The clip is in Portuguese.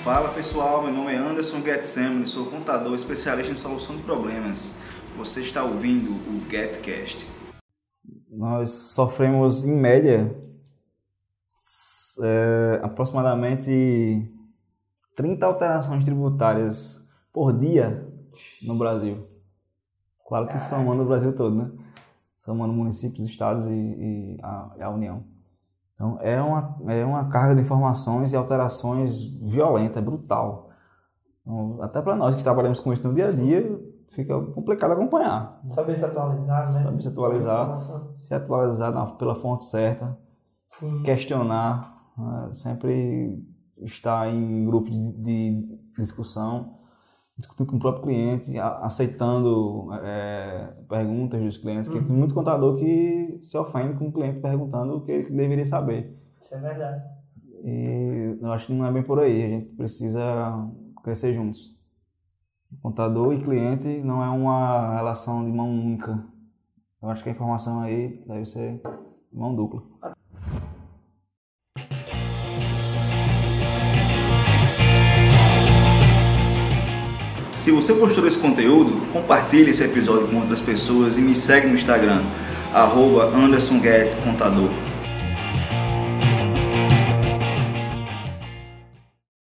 Fala pessoal, meu nome é Anderson Getsemane, sou contador especialista em solução de problemas. Você está ouvindo o GetCast. Nós sofremos em média é, aproximadamente 30 alterações tributárias por dia no Brasil. Claro que somando o Brasil todo, né? Somando municípios, estados e, e a, a União. Então, é uma, é uma carga de informações e alterações violenta, brutal. Então, até para nós que trabalhamos com isso no dia a dia, fica complicado acompanhar. Saber se atualizar, né? Saber se atualizar, se atualizar na, pela fonte certa, Sim. questionar, né? sempre estar em grupo de, de discussão, discutindo com o próprio cliente, aceitando é, perguntas dos clientes, que tem muito contador que se ofende com o cliente perguntando o que ele deveria saber. Isso é verdade. E eu acho que não é bem por aí, a gente precisa crescer juntos. Contador e cliente não é uma relação de mão única. Eu acho que a informação aí deve ser mão dupla. Se você gostou desse conteúdo, compartilhe esse episódio com outras pessoas e me segue no Instagram, arroba Contador.